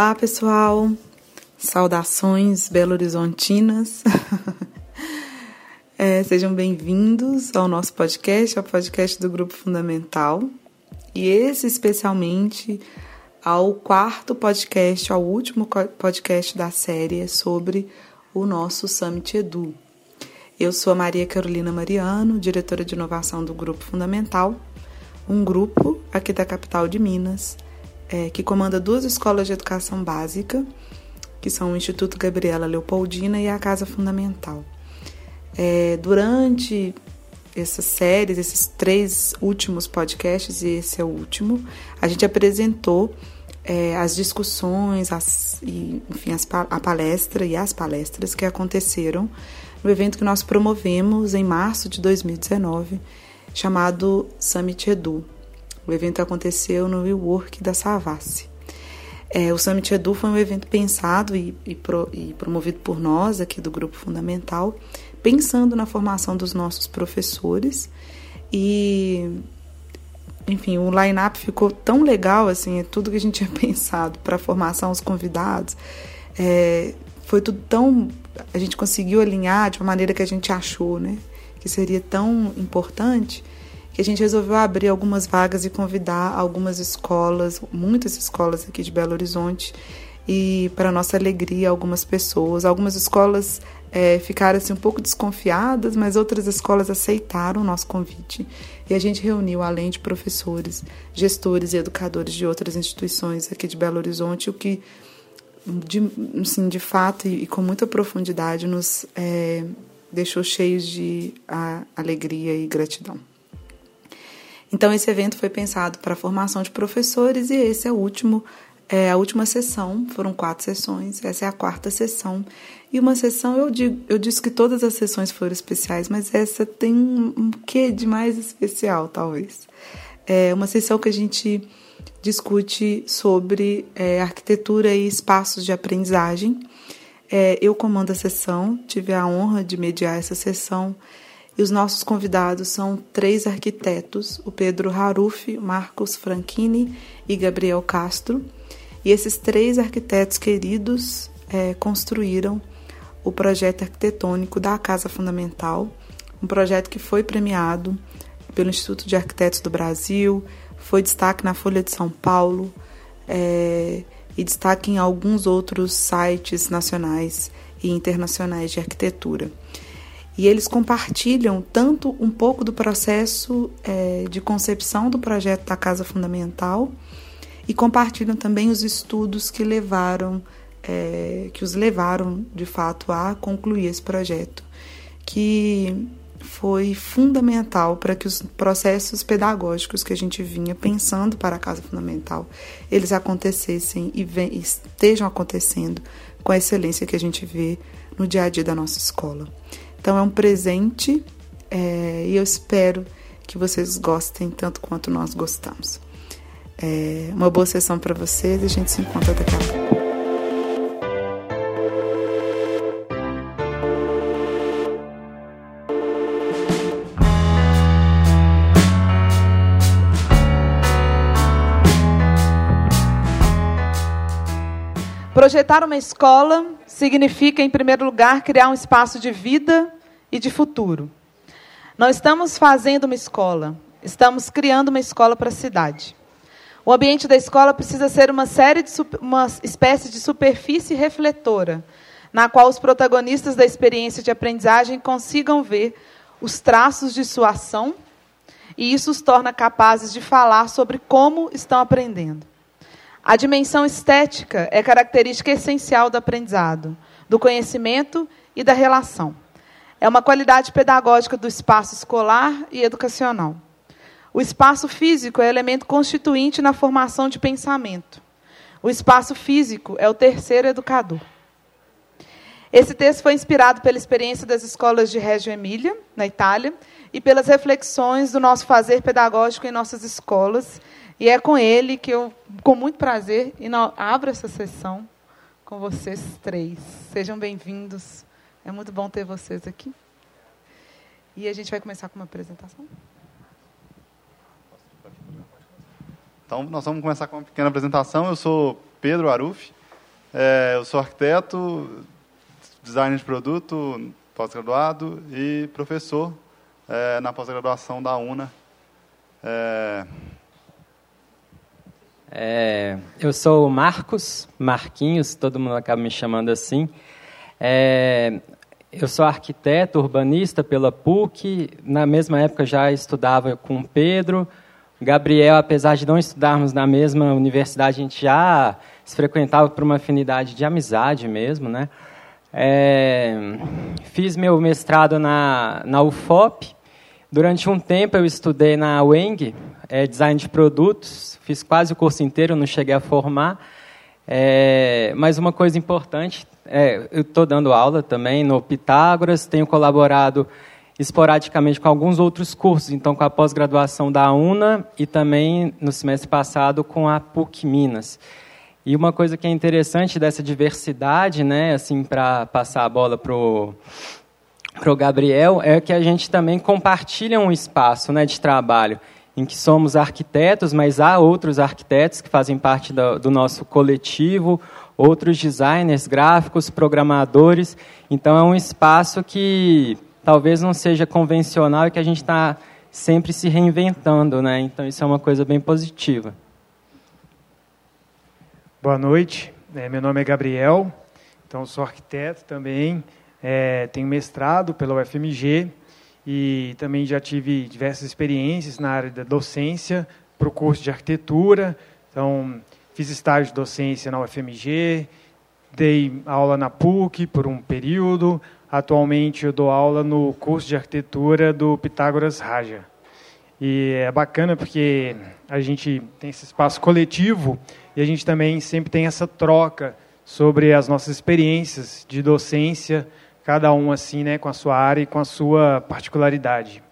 Olá, pessoal. Saudações belo-horizontinas. é, sejam bem-vindos ao nosso podcast, ao podcast do Grupo Fundamental. E esse especialmente ao quarto podcast, ao último podcast da série sobre o nosso Summit Edu. Eu sou a Maria Carolina Mariano, diretora de inovação do Grupo Fundamental, um grupo aqui da capital de Minas é, que comanda duas escolas de educação básica, que são o Instituto Gabriela Leopoldina e a Casa Fundamental. É, durante essas séries, esses três últimos podcasts, e esse é o último, a gente apresentou é, as discussões, as, e, enfim, as, a palestra e as palestras que aconteceram no evento que nós promovemos em março de 2019, chamado Summit Edu, o evento aconteceu no WeWork da Savassi. É, o Summit Edu foi um evento pensado e, e, pro, e, promovido por nós aqui do Grupo Fundamental, pensando na formação dos nossos professores e, enfim, o line-up ficou tão legal, assim, é tudo que a gente tinha pensado para a formação, os convidados, é, foi tudo tão, a gente conseguiu alinhar de uma maneira que a gente achou, né, que seria tão importante a gente resolveu abrir algumas vagas e convidar algumas escolas, muitas escolas aqui de Belo Horizonte, e para nossa alegria, algumas pessoas. Algumas escolas é, ficaram assim, um pouco desconfiadas, mas outras escolas aceitaram o nosso convite. E a gente reuniu, além de professores, gestores e educadores de outras instituições aqui de Belo Horizonte, o que, de, assim, de fato e, e com muita profundidade, nos é, deixou cheios de a, alegria e gratidão. Então, esse evento foi pensado para a formação de professores e esse é o último, é a última sessão. Foram quatro sessões, essa é a quarta sessão. E uma sessão, eu, digo, eu disse que todas as sessões foram especiais, mas essa tem um, quê de mais especial, talvez. É uma sessão que a gente discute sobre é, arquitetura e espaços de aprendizagem. É, eu comando a sessão, tive a honra de mediar essa sessão e os nossos convidados são três arquitetos: o Pedro Haruf, Marcos Franchini e Gabriel Castro. E esses três arquitetos queridos é, construíram o projeto arquitetônico da Casa Fundamental, um projeto que foi premiado pelo Instituto de Arquitetos do Brasil, foi destaque na Folha de São Paulo é, e destaque em alguns outros sites nacionais e internacionais de arquitetura. E eles compartilham tanto um pouco do processo é, de concepção do projeto da Casa Fundamental e compartilham também os estudos que levaram, é, que os levaram de fato a concluir esse projeto, que foi fundamental para que os processos pedagógicos que a gente vinha pensando para a Casa Fundamental eles acontecessem e estejam acontecendo com a excelência que a gente vê no dia a dia da nossa escola. Então é um presente é, e eu espero que vocês gostem tanto quanto nós gostamos. É, uma boa sessão para vocês e a gente se encontra daqui a pouco. Projetar uma escola significa, em primeiro lugar, criar um espaço de vida e de futuro. Não estamos fazendo uma escola, estamos criando uma escola para a cidade. O ambiente da escola precisa ser uma série de uma espécie de superfície refletora, na qual os protagonistas da experiência de aprendizagem consigam ver os traços de sua ação, e isso os torna capazes de falar sobre como estão aprendendo. A dimensão estética é característica essencial do aprendizado, do conhecimento e da relação. É uma qualidade pedagógica do espaço escolar e educacional. O espaço físico é elemento constituinte na formação de pensamento. O espaço físico é o terceiro educador. Esse texto foi inspirado pela experiência das escolas de Reggio Emília, na Itália, e pelas reflexões do nosso fazer pedagógico em nossas escolas e é com ele que eu, com muito prazer, abro essa sessão com vocês três. Sejam bem-vindos. É muito bom ter vocês aqui. E a gente vai começar com uma apresentação. Então, nós vamos começar com uma pequena apresentação. Eu sou Pedro Aruf, É, eu sou arquiteto, designer de produto, pós-graduado e professor é, na pós-graduação da UNA. É... É, eu sou o Marcos, Marquinhos, todo mundo acaba me chamando assim. É, eu sou arquiteto urbanista pela PUC. Na mesma época já estudava com o Pedro. Gabriel, apesar de não estudarmos na mesma universidade, a gente já se frequentava por uma afinidade de amizade mesmo, né? É, fiz meu mestrado na, na UFOP. Durante um tempo eu estudei na UENG, é, design de produtos. Fiz quase o curso inteiro, não cheguei a formar. É, mas uma coisa importante, é, eu estou dando aula também no Pitágoras, tenho colaborado esporadicamente com alguns outros cursos, então com a pós-graduação da UNA e também no semestre passado com a PUC Minas. E uma coisa que é interessante dessa diversidade, né, assim, para passar a bola para o Gabriel, é que a gente também compartilha um espaço né, de trabalho em que somos arquitetos, mas há outros arquitetos que fazem parte do, do nosso coletivo, outros designers gráficos, programadores. Então é um espaço que talvez não seja convencional e que a gente está sempre se reinventando, né? Então isso é uma coisa bem positiva. Boa noite, é, meu nome é Gabriel, então sou arquiteto também, é, tenho mestrado pela UFMG e também já tive diversas experiências na área da docência para o curso de arquitetura, então fiz estágio de docência na UFMG, dei aula na PUC por um período, Atualmente eu dou aula no curso de arquitetura do Pitágoras Raja. E é bacana porque a gente tem esse espaço coletivo e a gente também sempre tem essa troca sobre as nossas experiências de docência, cada um assim, né, com a sua área e com a sua particularidade.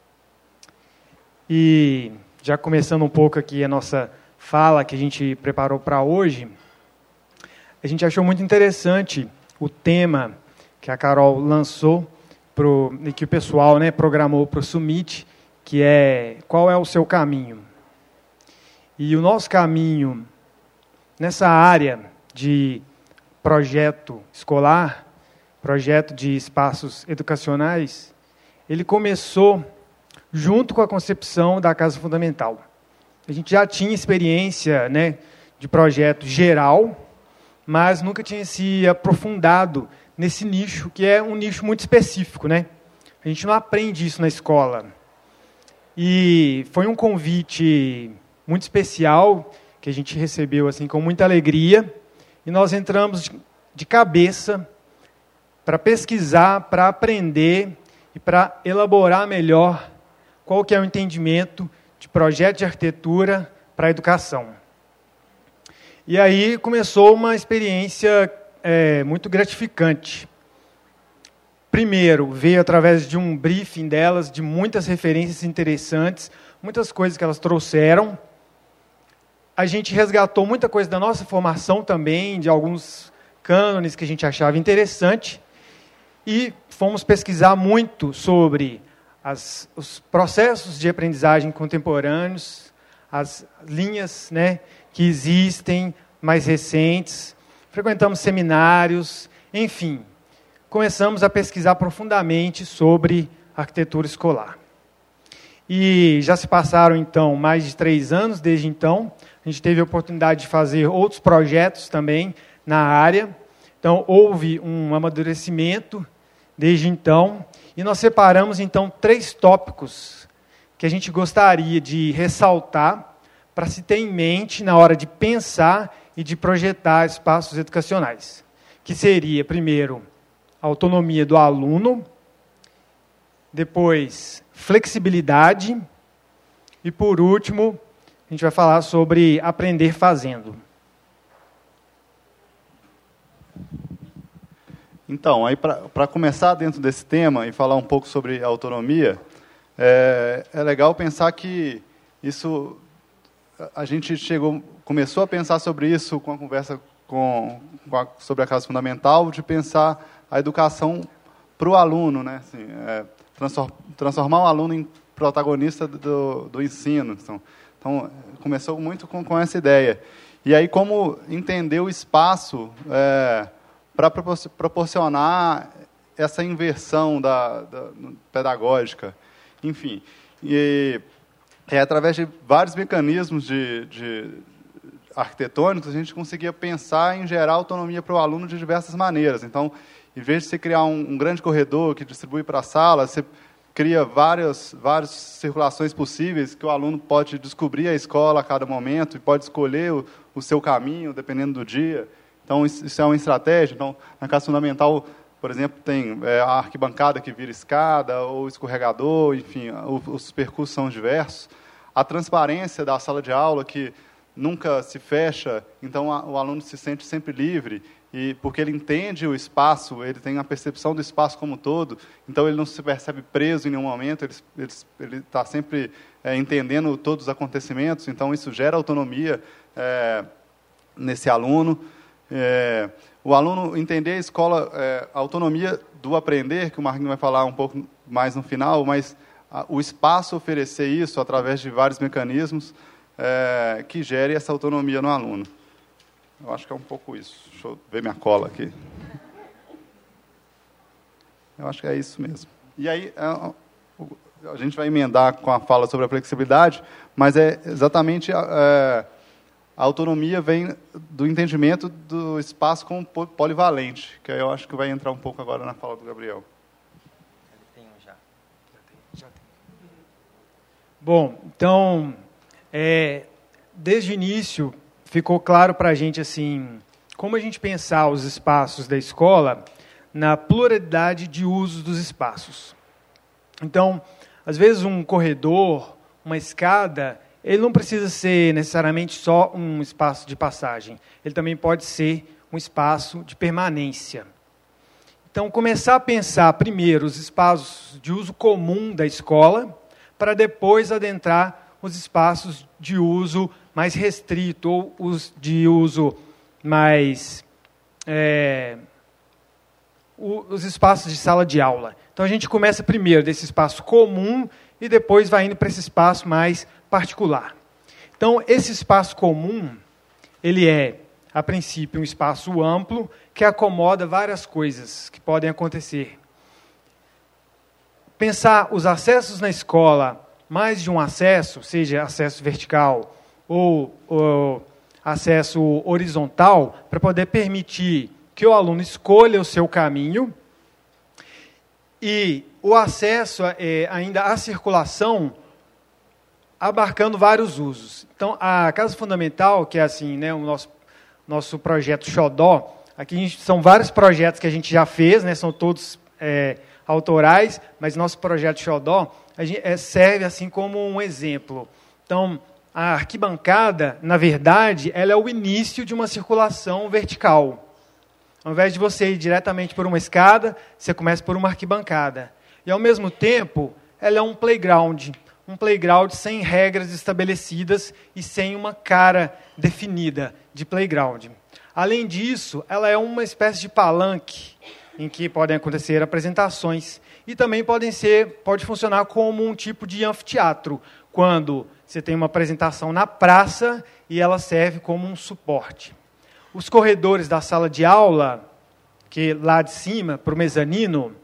E já começando um pouco aqui a nossa fala que a gente preparou para hoje, a gente achou muito interessante o tema que a Carol lançou pro, e que o pessoal né, programou para o Summit, que é qual é o seu caminho. E o nosso caminho nessa área de projeto escolar, projeto de espaços educacionais, ele começou junto com a concepção da Casa Fundamental. A gente já tinha experiência né, de projeto geral, mas nunca tinha se aprofundado nesse nicho, que é um nicho muito específico, né? A gente não aprende isso na escola. E foi um convite muito especial que a gente recebeu assim com muita alegria, e nós entramos de cabeça para pesquisar, para aprender e para elaborar melhor qual que é o entendimento de projeto de arquitetura para a educação. E aí começou uma experiência é, muito gratificante. Primeiro, veio através de um briefing delas, de muitas referências interessantes, muitas coisas que elas trouxeram. A gente resgatou muita coisa da nossa formação também, de alguns cânones que a gente achava interessante. E fomos pesquisar muito sobre as, os processos de aprendizagem contemporâneos, as linhas né, que existem, mais recentes, frequentamos seminários, enfim, começamos a pesquisar profundamente sobre arquitetura escolar. E já se passaram, então, mais de três anos desde então. A gente teve a oportunidade de fazer outros projetos também na área. Então, houve um amadurecimento desde então. E nós separamos, então, três tópicos que a gente gostaria de ressaltar para se ter em mente na hora de pensar e de projetar espaços educacionais, que seria, primeiro, a autonomia do aluno, depois, flexibilidade, e, por último, a gente vai falar sobre aprender fazendo. Então, aí para começar dentro desse tema e falar um pouco sobre autonomia, é, é legal pensar que isso a gente chegou, começou a pensar sobre isso com a conversa com, com a, sobre a casa fundamental, de pensar a educação para o aluno, né? Assim, é, transformar o aluno em protagonista do, do ensino. Então, então, começou muito com, com essa ideia. E aí, como entender o espaço é, para proporcionar essa inversão da, da, pedagógica. Enfim, e é através de vários mecanismos de, de arquitetônicos a gente conseguia pensar em gerar autonomia para o aluno de diversas maneiras. Então, em vez de você criar um, um grande corredor que distribui para a sala, você cria várias, várias circulações possíveis que o aluno pode descobrir a escola a cada momento e pode escolher o, o seu caminho, dependendo do dia. Então, isso, é uma estratégia. Então, na casa fundamental, por exemplo, tem é, a arquibancada que vira escada, ou escorregador, enfim, os percursos são diversos. A transparência da sala de aula, que nunca se fecha, então o aluno se sente sempre livre e porque ele entende o espaço, ele tem a percepção do espaço como um todo, então ele não se percebe preso em nenhum momento, ele está sempre é, entendendo todos os acontecimentos, então isso gera autonomia é, nesse aluno. É, o aluno entender a escola, é, a autonomia do aprender, que o Marquinhos vai falar um pouco mais no final, mas a, o espaço oferecer isso através de vários mecanismos é, que gere essa autonomia no aluno. Eu acho que é um pouco isso. Deixa eu ver minha cola aqui. Eu acho que é isso mesmo. E aí, é, a gente vai emendar com a fala sobre a flexibilidade, mas é exatamente é, a autonomia vem do entendimento do espaço como polivalente, que eu acho que vai entrar um pouco agora na fala do Gabriel. Bom, então, é, desde o início, ficou claro para a gente assim como a gente pensar os espaços da escola na pluralidade de usos dos espaços. Então, às vezes um corredor, uma escada, ele não precisa ser necessariamente só um espaço de passagem. Ele também pode ser um espaço de permanência. Então, começar a pensar primeiro os espaços de uso comum da escola, para depois adentrar os espaços de uso mais restrito ou os de uso mais. É, os espaços de sala de aula. Então a gente começa primeiro desse espaço comum e depois vai indo para esse espaço mais particular. Então esse espaço comum, ele é, a princípio, um espaço amplo que acomoda várias coisas que podem acontecer. Pensar os acessos na escola, mais de um acesso, seja acesso vertical ou, ou acesso horizontal, para poder permitir que o aluno escolha o seu caminho e o acesso é, ainda à circulação abarcando vários usos. Então, a Casa Fundamental, que é assim, né, o nosso, nosso projeto Xodó, aqui gente, são vários projetos que a gente já fez, né, são todos é, autorais, mas nosso projeto Xodó gente, é, serve assim como um exemplo. Então, a arquibancada, na verdade, ela é o início de uma circulação vertical. Ao invés de você ir diretamente por uma escada, você começa por uma arquibancada. E, ao mesmo tempo, ela é um playground. Um playground sem regras estabelecidas e sem uma cara definida de playground. Além disso, ela é uma espécie de palanque em que podem acontecer apresentações e também podem ser, pode funcionar como um tipo de anfiteatro, quando você tem uma apresentação na praça e ela serve como um suporte. Os corredores da sala de aula, que lá de cima, para o mezanino,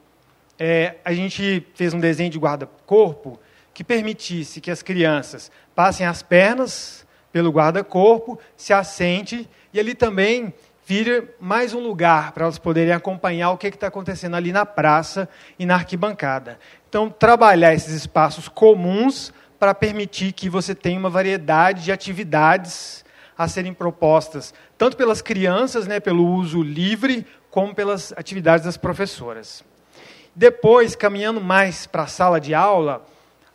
é, a gente fez um desenho de guarda-corpo que permitisse que as crianças passem as pernas pelo guarda-corpo, se assente e ali também vire mais um lugar para elas poderem acompanhar o que está acontecendo ali na praça e na arquibancada. Então, trabalhar esses espaços comuns para permitir que você tenha uma variedade de atividades a serem propostas, tanto pelas crianças, né, pelo uso livre, como pelas atividades das professoras. Depois, caminhando mais para a sala de aula,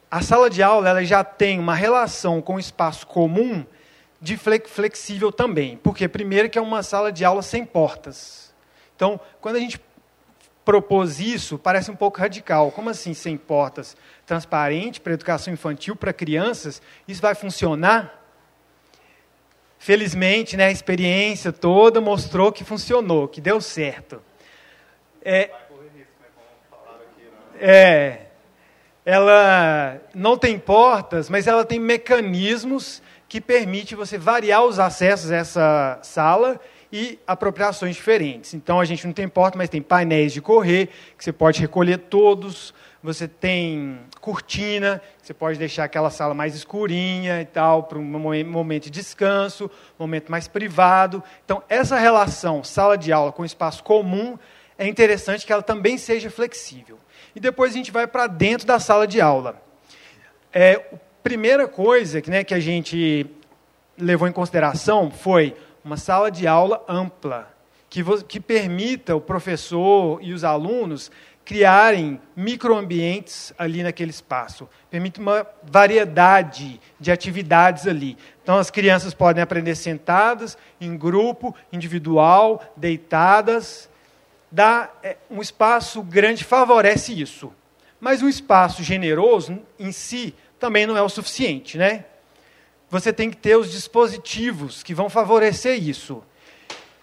a sala de aula ela já tem uma relação com o espaço comum de flexível também. Porque, primeiro, que é uma sala de aula sem portas. Então, quando a gente propôs isso, parece um pouco radical. Como assim sem portas? Transparente para educação infantil, para crianças, isso vai funcionar? Felizmente, né, a experiência toda mostrou que funcionou, que deu certo. É, é, ela não tem portas, mas ela tem mecanismos que permite você variar os acessos a essa sala e apropriações diferentes. Então a gente não tem porta, mas tem painéis de correr, que você pode recolher todos. Você tem cortina, você pode deixar aquela sala mais escurinha e tal, para um momento de descanso, momento mais privado. Então, essa relação sala de aula com espaço comum é interessante que ela também seja flexível. E depois a gente vai para dentro da sala de aula. É, a primeira coisa que, né, que a gente levou em consideração foi uma sala de aula ampla, que, que permita o professor e os alunos criarem microambientes ali naquele espaço. Permite uma variedade de atividades ali. Então, as crianças podem aprender sentadas, em grupo, individual, deitadas. Dá, é, um espaço grande favorece isso. Mas um espaço generoso, em si, também não é o suficiente. Né? Você tem que ter os dispositivos que vão favorecer isso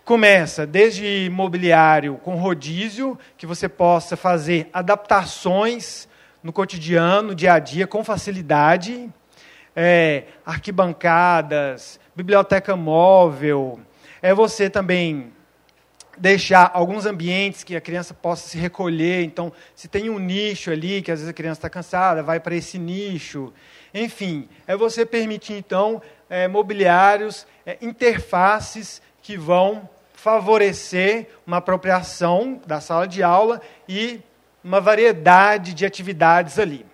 começa desde mobiliário com rodízio, que você possa fazer adaptações no cotidiano, no dia a dia, com facilidade. É, arquibancadas, biblioteca móvel. É você também deixar alguns ambientes que a criança possa se recolher. Então, se tem um nicho ali, que às vezes a criança está cansada, vai para esse nicho. Enfim, é você permitir, então, é, mobiliários, é, interfaces que vão favorecer uma apropriação da sala de aula e uma variedade de atividades ali.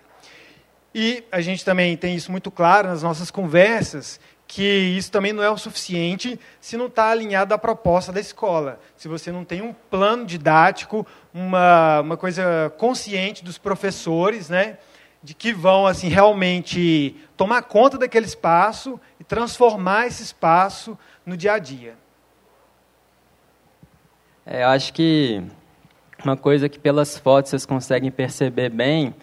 E a gente também tem isso muito claro nas nossas conversas, que isso também não é o suficiente se não está alinhado à proposta da escola. Se você não tem um plano didático, uma, uma coisa consciente dos professores, né, de que vão assim realmente tomar conta daquele espaço e transformar esse espaço no dia a dia. É, eu acho que uma coisa que pelas fotos vocês conseguem perceber bem,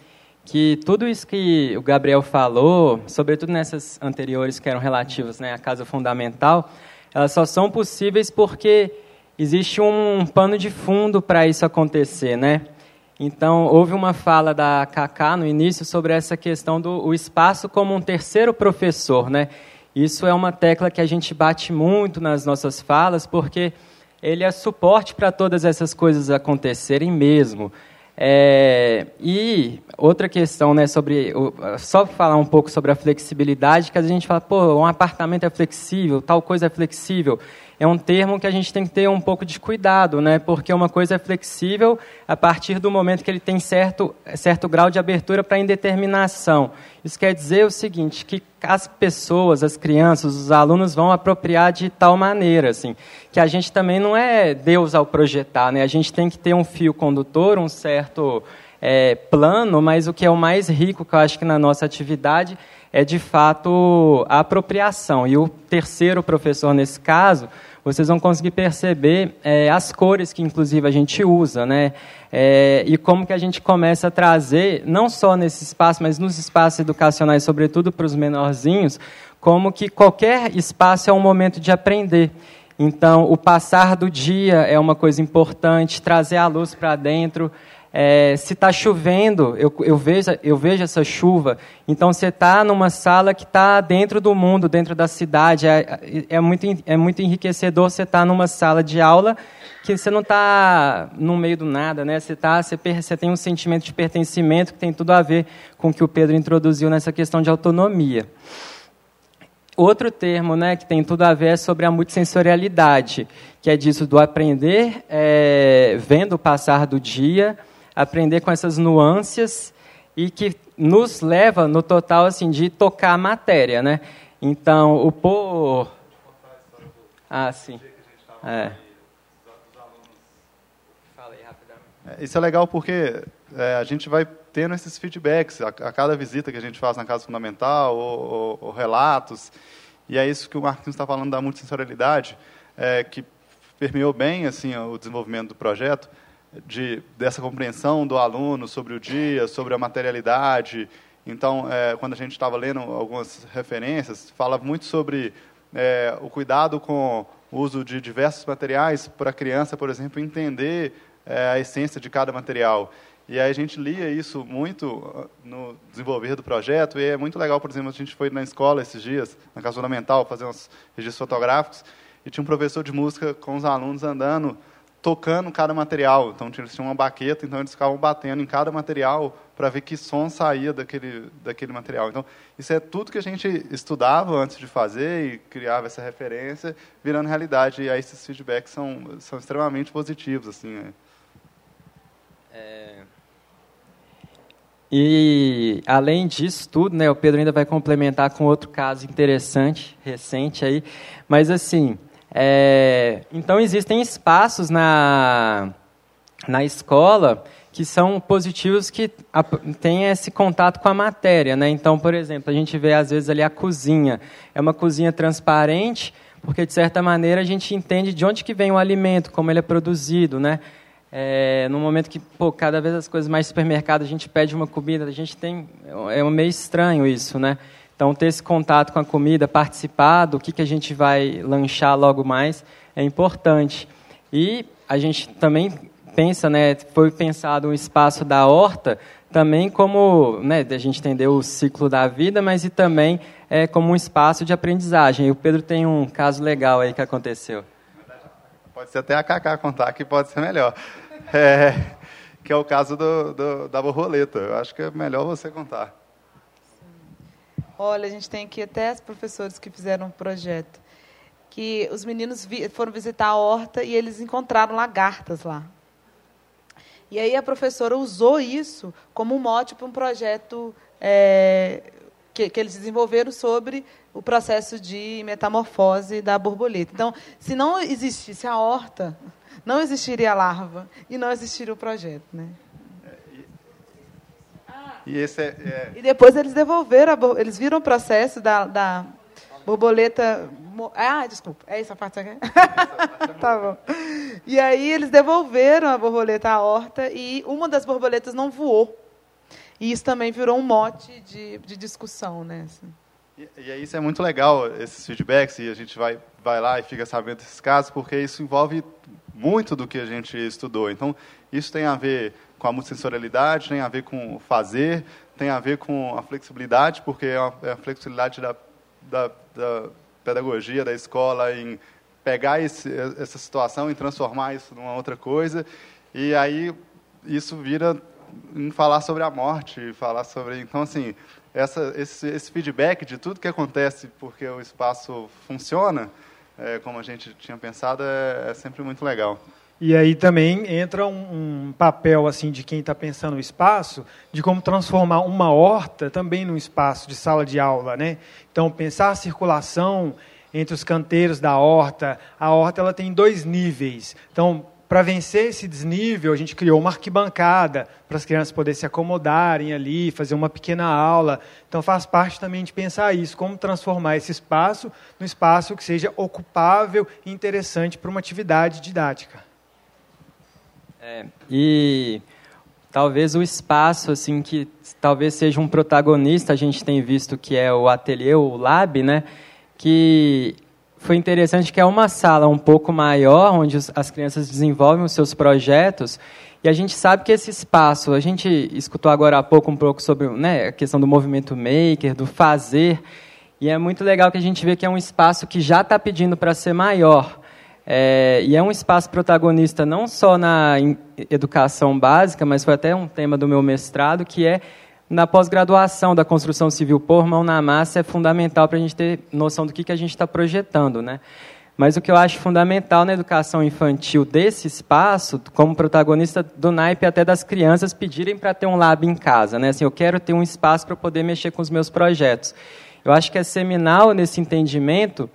que tudo isso que o Gabriel falou, sobretudo nessas anteriores que eram relativas né, à casa fundamental, elas só são possíveis porque existe um pano de fundo para isso acontecer, né? Então, houve uma fala da Cacá no início sobre essa questão do espaço como um terceiro professor, né? Isso é uma tecla que a gente bate muito nas nossas falas, porque ele é suporte para todas essas coisas acontecerem mesmo. É, e outra questão, né, sobre só falar um pouco sobre a flexibilidade, que a gente fala, pô, um apartamento é flexível, tal coisa é flexível é um termo que a gente tem que ter um pouco de cuidado, né? porque uma coisa é flexível a partir do momento que ele tem certo, certo grau de abertura para indeterminação. Isso quer dizer o seguinte, que as pessoas, as crianças, os alunos vão apropriar de tal maneira, assim, que a gente também não é Deus ao projetar, né? a gente tem que ter um fio condutor, um certo é, plano, mas o que é o mais rico que eu acho que na nossa atividade é de fato a apropriação. E o terceiro professor nesse caso vocês vão conseguir perceber é, as cores que, inclusive, a gente usa, né? É, e como que a gente começa a trazer, não só nesse espaço, mas nos espaços educacionais, sobretudo para os menorzinhos, como que qualquer espaço é um momento de aprender. Então, o passar do dia é uma coisa importante, trazer a luz para dentro, é, se está chovendo, eu, eu, vejo, eu vejo essa chuva, então você está numa sala que está dentro do mundo, dentro da cidade. É, é, muito, é muito enriquecedor você estar tá numa sala de aula que você não está no meio do nada, né? Você, tá, você, você tem um sentimento de pertencimento que tem tudo a ver com o que o Pedro introduziu nessa questão de autonomia. Outro termo né, que tem tudo a ver é sobre a multissensorialidade, que é disso do aprender é, vendo o passar do dia, aprender com essas nuances e que nos leva, no total, assim, de tocar a matéria, né? Então, o por... Ah, sim. É. é. Isso é legal porque é, a gente vai tendo esses feedbacks a, a, cada visita que a gente faz na Casa Fundamental, ou, ou, ou relatos, e é isso que o Marquinhos está falando da multissensorialidade, é, que permeou bem assim o desenvolvimento do projeto, de, dessa compreensão do aluno sobre o dia, sobre a materialidade. Então, é, quando a gente estava lendo algumas referências, fala muito sobre é, o cuidado com o uso de diversos materiais para a criança, por exemplo, entender é, a essência de cada material. E aí a gente lia isso muito no desenvolver do projeto, e é muito legal, por exemplo, a gente foi na escola esses dias, na Casa Fundamental, fazer uns registros fotográficos, e tinha um professor de música com os alunos andando, tocando cada material. Então, eles tinham uma baqueta, então eles ficavam batendo em cada material para ver que som saía daquele, daquele material. Então, isso é tudo que a gente estudava antes de fazer e criava essa referência, virando realidade. E aí esses feedbacks são, são extremamente positivos. assim. Né? É... E, além disso tudo, né, o Pedro ainda vai complementar com outro caso interessante, recente aí, mas assim, é, então, existem espaços na, na escola que são positivos que têm esse contato com a matéria. Né? Então, por exemplo, a gente vê às vezes ali a cozinha. É uma cozinha transparente, porque de certa maneira a gente entende de onde que vem o alimento, como ele é produzido. Né? É, no momento que, pô, cada vez as coisas mais supermercado, a gente pede uma comida, a gente tem. É meio estranho isso, né? Então, ter esse contato com a comida, participar do que, que a gente vai lanchar logo mais, é importante. E a gente também pensa, né, foi pensado um espaço da horta também como, né, a gente entendeu o ciclo da vida, mas e também é, como um espaço de aprendizagem. E o Pedro tem um caso legal aí que aconteceu. Pode ser até a Cacá contar, que pode ser melhor. É, que é o caso do, do, da borboleta. Eu acho que é melhor você contar. Olha, a gente tem aqui até os professores que fizeram um projeto. Que os meninos vi, foram visitar a horta e eles encontraram lagartas lá. E aí a professora usou isso como mote para um projeto é, que, que, eles desenvolveram sobre o processo de metamorfose da borboleta. Então, se não existisse a horta, não existiria a larva e não existiria o projeto. Né? E, esse é, é... e depois eles devolveram, a, eles viram o processo da, da borboleta. Ah, desculpa, é essa parte aqui? tá bom. E aí eles devolveram a borboleta à horta e uma das borboletas não voou. E isso também virou um mote de, de discussão, né? Assim. E, e isso é muito legal, esses feedbacks, e a gente vai, vai lá e fica sabendo desses casos, porque isso envolve muito do que a gente estudou. Então, isso tem a ver com a multissensorialidade, tem a ver com fazer, tem a ver com a flexibilidade, porque é a, é a flexibilidade da, da, da, pedagogia, da escola, em pegar esse, essa situação e transformar isso numa outra coisa. E aí isso vira em falar sobre a morte, falar sobre. Então, assim, essa, esse, esse feedback de tudo que acontece porque o espaço funciona, é, como a gente tinha pensado, é, é sempre muito legal. E aí também entra um, um papel assim de quem está pensando o espaço, de como transformar uma horta também num espaço de sala de aula, né? Então pensar a circulação entre os canteiros da horta. A horta ela tem dois níveis. Então para vencer esse desnível, a gente criou uma arquibancada para as crianças poderem se acomodarem ali, fazer uma pequena aula. Então, faz parte também de pensar isso, como transformar esse espaço num espaço que seja ocupável e interessante para uma atividade didática. É, e talvez o espaço assim que talvez seja um protagonista a gente tem visto que é o ateliê o lab né que foi interessante que é uma sala um pouco maior onde as crianças desenvolvem os seus projetos. E a gente sabe que esse espaço a gente escutou agora há pouco um pouco sobre né, a questão do movimento maker do fazer. E é muito legal que a gente vê que é um espaço que já está pedindo para ser maior é, e é um espaço protagonista não só na educação básica, mas foi até um tema do meu mestrado, que é na pós-graduação da construção civil por mão na massa, é fundamental para a gente ter noção do que, que a gente está projetando. Né? Mas o que eu acho fundamental na educação infantil desse espaço, como protagonista do naipe até das crianças pedirem para ter um lab em casa. Né? Assim, eu quero ter um espaço para poder mexer com os meus projetos. Eu acho que é seminal nesse entendimento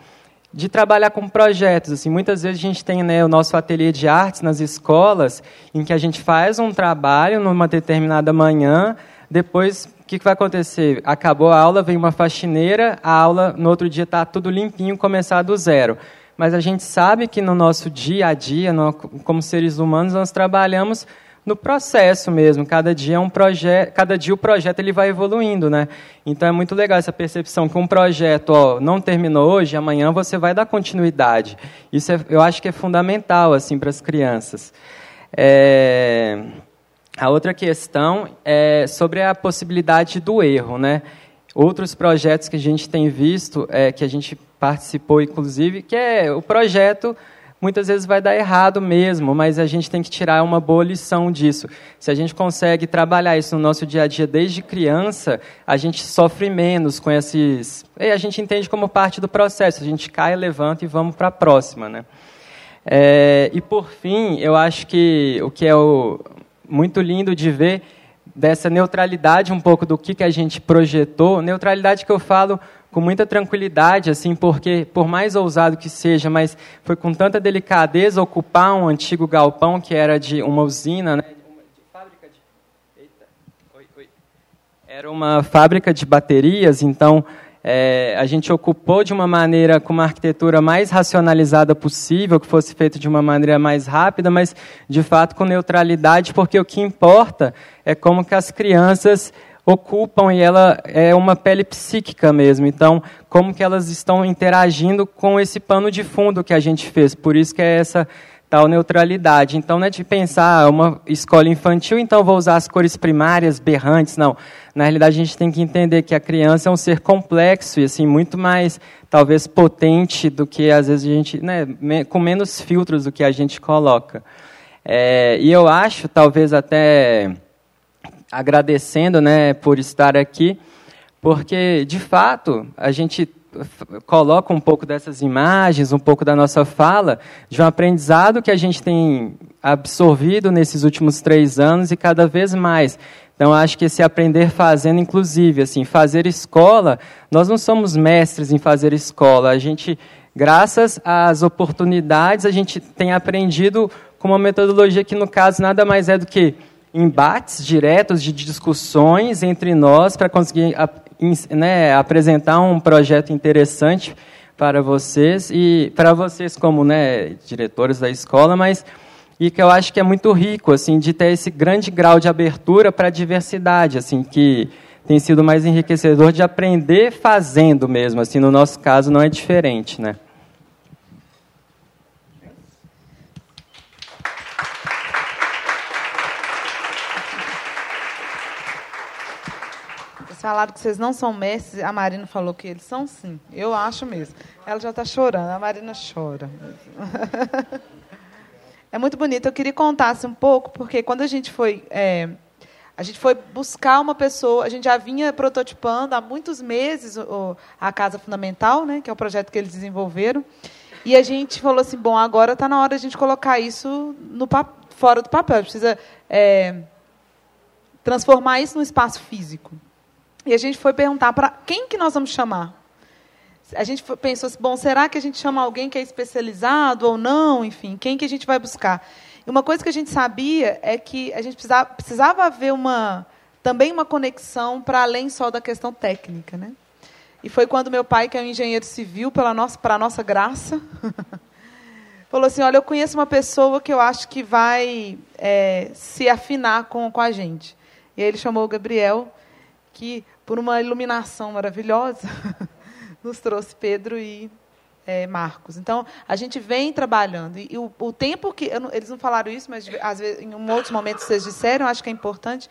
de trabalhar com projetos. Assim, muitas vezes a gente tem né, o nosso ateliê de artes nas escolas, em que a gente faz um trabalho numa determinada manhã, depois o que, que vai acontecer? Acabou a aula, vem uma faxineira, a aula no outro dia está tudo limpinho, começar do zero. Mas a gente sabe que no nosso dia a dia, no, como seres humanos, nós trabalhamos no processo mesmo. Cada dia é um projeto, cada dia o projeto ele vai evoluindo, né? Então é muito legal essa percepção que um projeto ó, não terminou hoje, amanhã você vai dar continuidade. Isso é, eu acho que é fundamental assim para as crianças. É... a outra questão é sobre a possibilidade do erro, né? Outros projetos que a gente tem visto, é, que a gente participou, inclusive, que é o projeto muitas vezes vai dar errado mesmo, mas a gente tem que tirar uma boa lição disso. Se a gente consegue trabalhar isso no nosso dia a dia desde criança, a gente sofre menos com esses. E a gente entende como parte do processo. A gente cai, levanta e vamos para a próxima, né? É, e por fim, eu acho que o que é o, muito lindo de ver dessa neutralidade um pouco do que, que a gente projetou, neutralidade que eu falo com muita tranquilidade, assim, porque por mais ousado que seja, mas foi com tanta delicadeza ocupar um antigo galpão que era de uma usina, né? Era uma fábrica de baterias, então é, a gente ocupou de uma maneira com uma arquitetura mais racionalizada possível, que fosse feito de uma maneira mais rápida, mas de fato com neutralidade, porque o que importa é como que as crianças ocupam e ela é uma pele psíquica mesmo. Então, como que elas estão interagindo com esse pano de fundo que a gente fez? Por isso que é essa tal neutralidade. Então, não é de pensar ah, uma escola infantil, então vou usar as cores primárias, berrantes, não. Na realidade, a gente tem que entender que a criança é um ser complexo e assim muito mais, talvez, potente do que às vezes a gente, né, com menos filtros do que a gente coloca. É, e eu acho, talvez até agradecendo, né, por estar aqui, porque de fato a gente coloca um pouco dessas imagens, um pouco da nossa fala, de um aprendizado que a gente tem absorvido nesses últimos três anos e cada vez mais. Então, acho que esse aprender fazendo, inclusive, assim, fazer escola, nós não somos mestres em fazer escola. A gente, graças às oportunidades, a gente tem aprendido com uma metodologia que, no caso, nada mais é do que embates diretos de discussões entre nós para conseguir né, apresentar um projeto interessante para vocês e para vocês como né, diretores da escola, mas e que eu acho que é muito rico assim de ter esse grande grau de abertura para a diversidade, assim que tem sido mais enriquecedor de aprender fazendo mesmo, assim no nosso caso não é diferente, né? Falaram que vocês não são mestres. A Marina falou que eles são sim. Eu acho mesmo. Ela já está chorando. A Marina chora. é muito bonito. Eu queria contasse um pouco, porque quando a gente foi. É, a gente foi buscar uma pessoa, a gente já vinha prototipando há muitos meses o, a Casa Fundamental, né, que é o projeto que eles desenvolveram. E a gente falou assim: bom, agora está na hora de a gente colocar isso no, fora do papel. A gente precisa é, transformar isso no espaço físico. E a gente foi perguntar para quem que nós vamos chamar. A gente pensou assim, bom, será que a gente chama alguém que é especializado ou não? Enfim, quem que a gente vai buscar? E uma coisa que a gente sabia é que a gente precisava, precisava haver uma, também uma conexão para além só da questão técnica. Né? E foi quando meu pai, que é um engenheiro civil, pela nossa, para a nossa graça, falou assim, olha, eu conheço uma pessoa que eu acho que vai é, se afinar com, com a gente. E aí ele chamou o Gabriel, que por uma iluminação maravilhosa, nos trouxe Pedro e é, Marcos. Então, a gente vem trabalhando. E, e o, o, tempo que. Não, eles não falaram isso, mas às vezes, em outros momentos vocês disseram, acho que é importante.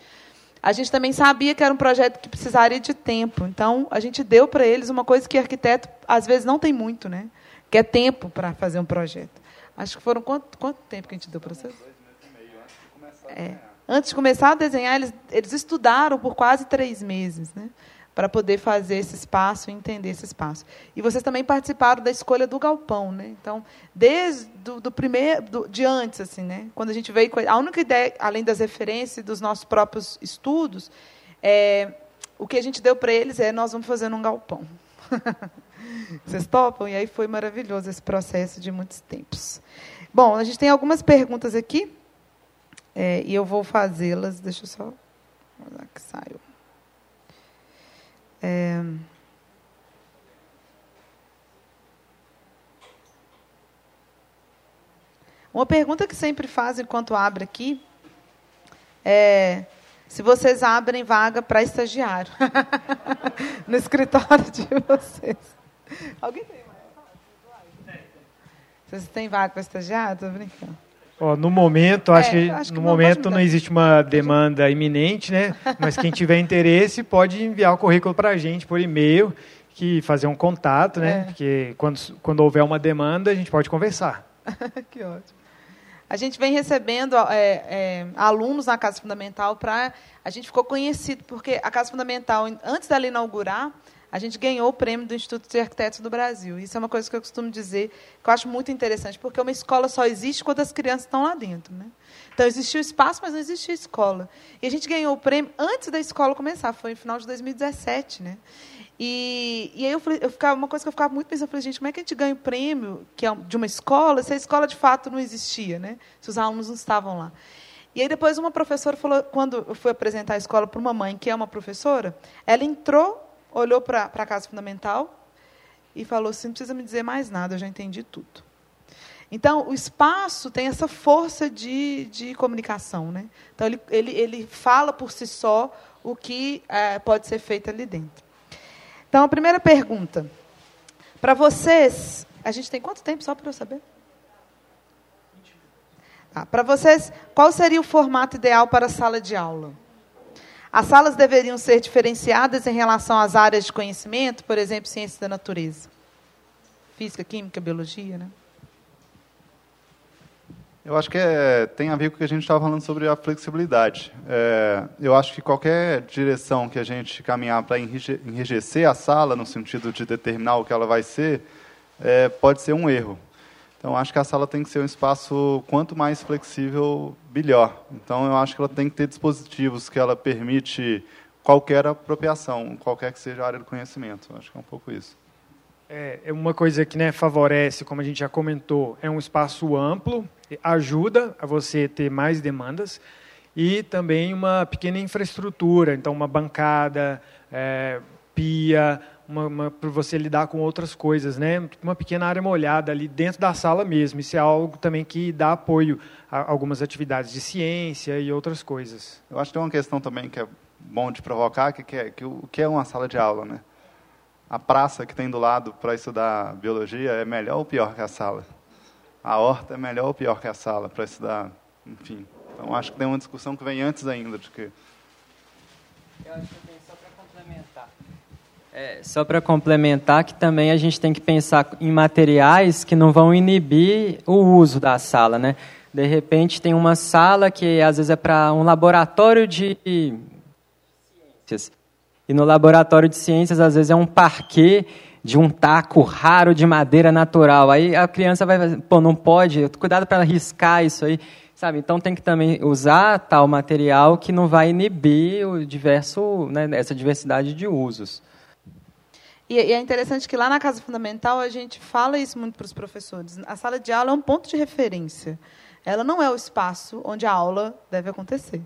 A gente também sabia que era um projeto que precisaria de tempo. Então, a gente deu para eles uma coisa que arquiteto, às vezes, não tem muito, né? que é tempo para fazer um projeto. Acho que foram. Quanto, quanto tempo que a gente deu para vocês? Dois meses e meio antes de começar a é. Antes de começar a desenhar, eles, eles estudaram por quase três meses, né? para poder fazer esse espaço e entender esse espaço. E vocês também participaram da escolha do galpão, né? Então, desde do, do primeiro, do, de antes, assim, né? Quando a gente veio, a única ideia, além das referências dos nossos próprios estudos, é, o que a gente deu para eles é nós vamos fazer num galpão. Vocês topam? E aí foi maravilhoso esse processo de muitos tempos. Bom, a gente tem algumas perguntas aqui. É, e eu vou fazê-las. Deixa eu só. Lá que saiu. É, uma pergunta que sempre faz enquanto abre aqui é se vocês abrem vaga para estagiário no escritório de vocês. Alguém tem mais? Vocês têm vaga para estagiário? Estou brincando. Ó, no momento, acho, é, que, acho que no momento não existe uma demanda iminente, né? Mas quem tiver interesse pode enviar o currículo para a gente por e-mail, que fazer um contato, né? É. Porque quando, quando houver uma demanda, a gente pode conversar. que ótimo. A gente vem recebendo é, é, alunos na Casa Fundamental para. A gente ficou conhecido, porque a Casa Fundamental, antes dela inaugurar, a gente ganhou o prêmio do Instituto de Arquitetos do Brasil. Isso é uma coisa que eu costumo dizer, que eu acho muito interessante, porque uma escola só existe quando as crianças estão lá dentro. Né? Então, existia o espaço, mas não existia escola. E a gente ganhou o prêmio antes da escola começar, foi no final de 2017. Né? E, e aí eu, falei, eu ficava, uma coisa que eu ficava muito pensando, eu falei, gente, como é que a gente ganha o prêmio que é de uma escola se a escola de fato não existia, né? se os alunos não estavam lá? E aí depois uma professora falou, quando eu fui apresentar a escola para uma mãe que é uma professora, ela entrou olhou para a Casa Fundamental e falou assim: não precisa me dizer mais nada, eu já entendi tudo. Então, o espaço tem essa força de, de comunicação. Né? Então, ele, ele, ele fala por si só o que é, pode ser feito ali dentro. Então, a primeira pergunta. Para vocês, a gente tem quanto tempo só para eu saber? Tá, para vocês, qual seria o formato ideal para a sala de aula? As salas deveriam ser diferenciadas em relação às áreas de conhecimento, por exemplo, ciências da natureza. Física, química, biologia, né? Eu acho que é, tem a ver com o que a gente estava falando sobre a flexibilidade. É, eu acho que qualquer direção que a gente caminhar para enrijecer a sala, no sentido de determinar o que ela vai ser, é, pode ser um erro. Então, acho que a sala tem que ser um espaço quanto mais flexível, melhor. Então, eu acho que ela tem que ter dispositivos que ela permite qualquer apropriação, qualquer que seja a área do conhecimento. Acho que é um pouco isso. É, é uma coisa que né, favorece, como a gente já comentou, é um espaço amplo, ajuda a você ter mais demandas e também uma pequena infraestrutura, então uma bancada, é, pia, para você lidar com outras coisas, né? Uma pequena área molhada ali dentro da sala mesmo. Isso é algo também que dá apoio a algumas atividades de ciência e outras coisas. Eu acho que tem uma questão também que é bom de provocar, que é que o que é uma sala de aula, né? A praça que tem do lado para estudar biologia é melhor ou pior que a sala? A horta é melhor ou pior que a sala para estudar, enfim. Então acho que tem uma discussão que vem antes ainda de que eu acho que é, só para complementar que também a gente tem que pensar em materiais que não vão inibir o uso da sala, né? De repente tem uma sala que às vezes é para um laboratório de ciências. E no laboratório de ciências às vezes é um parquet de um taco raro de madeira natural. Aí a criança vai, pô, não pode, cuidado para riscar isso aí, sabe? Então tem que também usar tal material que não vai inibir o diverso, né, essa diversidade de usos. E, é interessante que lá na Casa Fundamental a gente fala isso muito para os professores. A sala de aula é um ponto de referência. Ela não é o espaço onde a aula deve acontecer.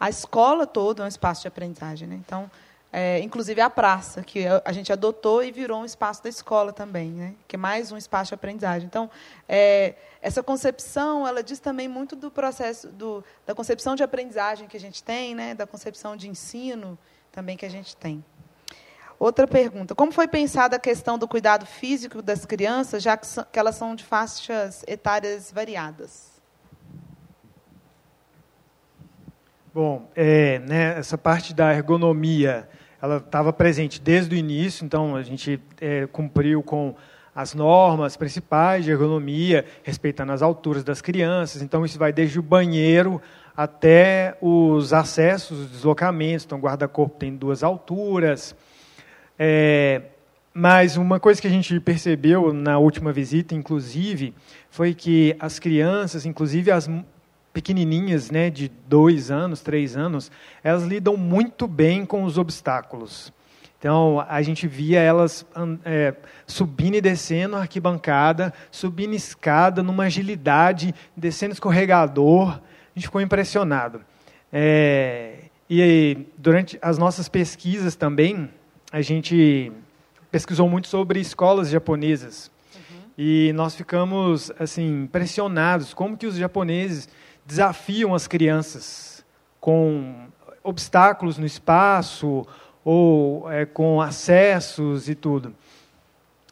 A escola toda é um espaço de aprendizagem. Né? Então, é, inclusive a praça, que a gente adotou e virou um espaço da escola também, né? que é mais um espaço de aprendizagem. Então, é, essa concepção, ela diz também muito do processo, do, da concepção de aprendizagem que a gente tem, né? da concepção de ensino também que a gente tem. Outra pergunta: como foi pensada a questão do cuidado físico das crianças, já que, que elas são de faixas etárias variadas? Bom, é, né, essa parte da ergonomia, ela estava presente desde o início, então a gente é, cumpriu com as normas principais de ergonomia, respeitando as alturas das crianças. Então, isso vai desde o banheiro até os acessos, os deslocamentos. Então, guarda-corpo tem duas alturas. É, mas uma coisa que a gente percebeu na última visita, inclusive, foi que as crianças, inclusive as pequenininhas, né, de dois anos, três anos, elas lidam muito bem com os obstáculos. Então, a gente via elas é, subindo e descendo a arquibancada, subindo escada numa agilidade, descendo escorregador. A gente ficou impressionado. É, e durante as nossas pesquisas também, a gente pesquisou muito sobre escolas japonesas. Uhum. E nós ficamos assim impressionados como que os japoneses desafiam as crianças com obstáculos no espaço ou é, com acessos e tudo.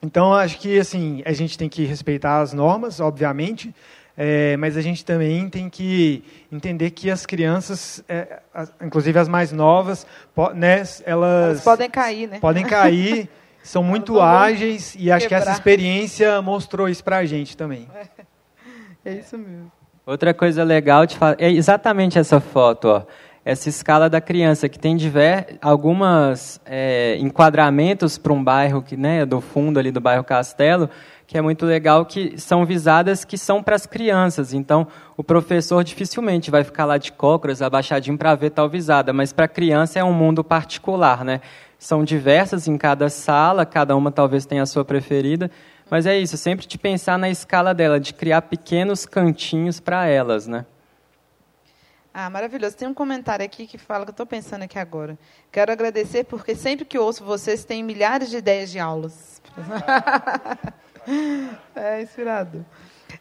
Então acho que assim a gente tem que respeitar as normas, obviamente, é, mas a gente também tem que entender que as crianças, é, as, inclusive as mais novas, po, né, elas, elas, podem cair, né? Podem cair, são muito ágeis e acho que essa experiência mostrou isso para a gente também. É, é isso mesmo. Outra coisa legal de falar é exatamente essa foto, ó essa escala da criança, que tem diver, algumas é, enquadramentos para um bairro que, né, do fundo ali do bairro Castelo, que é muito legal, que são visadas que são para as crianças. Então, o professor dificilmente vai ficar lá de cócoras, abaixadinho para ver tal visada, mas para a criança é um mundo particular, né? São diversas em cada sala, cada uma talvez tenha a sua preferida, mas é isso, sempre de pensar na escala dela, de criar pequenos cantinhos para elas, né? Ah, maravilhoso. Tem um comentário aqui que fala que eu estou pensando aqui agora. Quero agradecer porque sempre que ouço vocês tem milhares de ideias de aulas. é inspirado.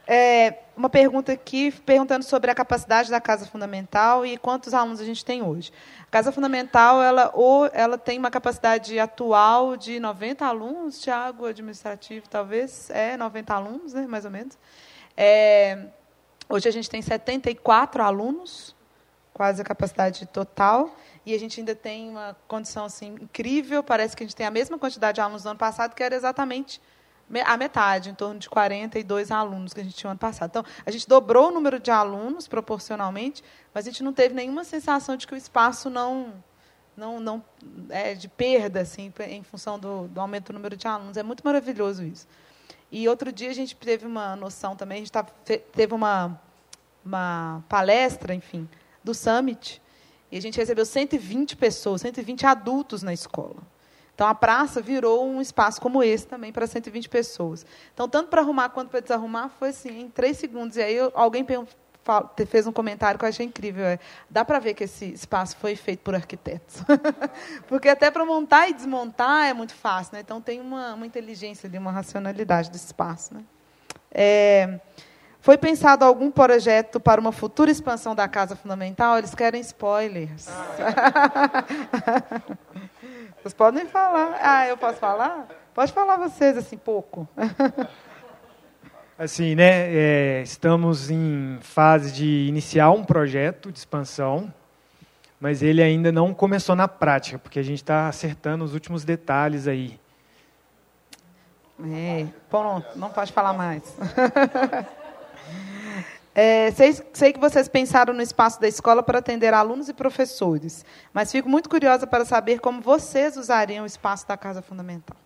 É, uma pergunta aqui, perguntando sobre a capacidade da Casa Fundamental e quantos alunos a gente tem hoje. A Casa Fundamental, ela, ou, ela tem uma capacidade atual de 90 alunos, Tiago, administrativo, talvez, é 90 alunos, né, mais ou menos. É, hoje a gente tem 74 alunos, quase a capacidade total. E a gente ainda tem uma condição assim incrível. Parece que a gente tem a mesma quantidade de alunos do ano passado, que era exatamente a metade, em torno de 42 alunos que a gente tinha no ano passado. Então, a gente dobrou o número de alunos proporcionalmente, mas a gente não teve nenhuma sensação de que o espaço não não, não é de perda assim em função do, do aumento do número de alunos. É muito maravilhoso isso. E outro dia a gente teve uma noção também, a gente teve uma, uma palestra, enfim, do Summit, e a gente recebeu 120 pessoas, 120 adultos na escola. Então, a praça virou um espaço como esse também para 120 pessoas. Então, tanto para arrumar quanto para desarrumar, foi assim, em três segundos. E aí, alguém fez um comentário que eu achei incrível. É, dá para ver que esse espaço foi feito por arquitetos. Porque até para montar e desmontar é muito fácil. Né? Então, tem uma, uma inteligência, uma racionalidade desse espaço. Né? É... Foi pensado algum projeto para uma futura expansão da Casa Fundamental? Eles querem spoilers. Ah, é. vocês podem falar. Ah, eu posso falar? Pode falar vocês, assim, pouco. Assim, né, é, estamos em fase de iniciar um projeto de expansão, mas ele ainda não começou na prática, porque a gente está acertando os últimos detalhes aí. É, pronto, não pode falar mais. É, sei, sei, que vocês pensaram no espaço da escola para atender alunos e professores, mas fico muito curiosa para saber como vocês usariam o espaço da Casa Fundamental.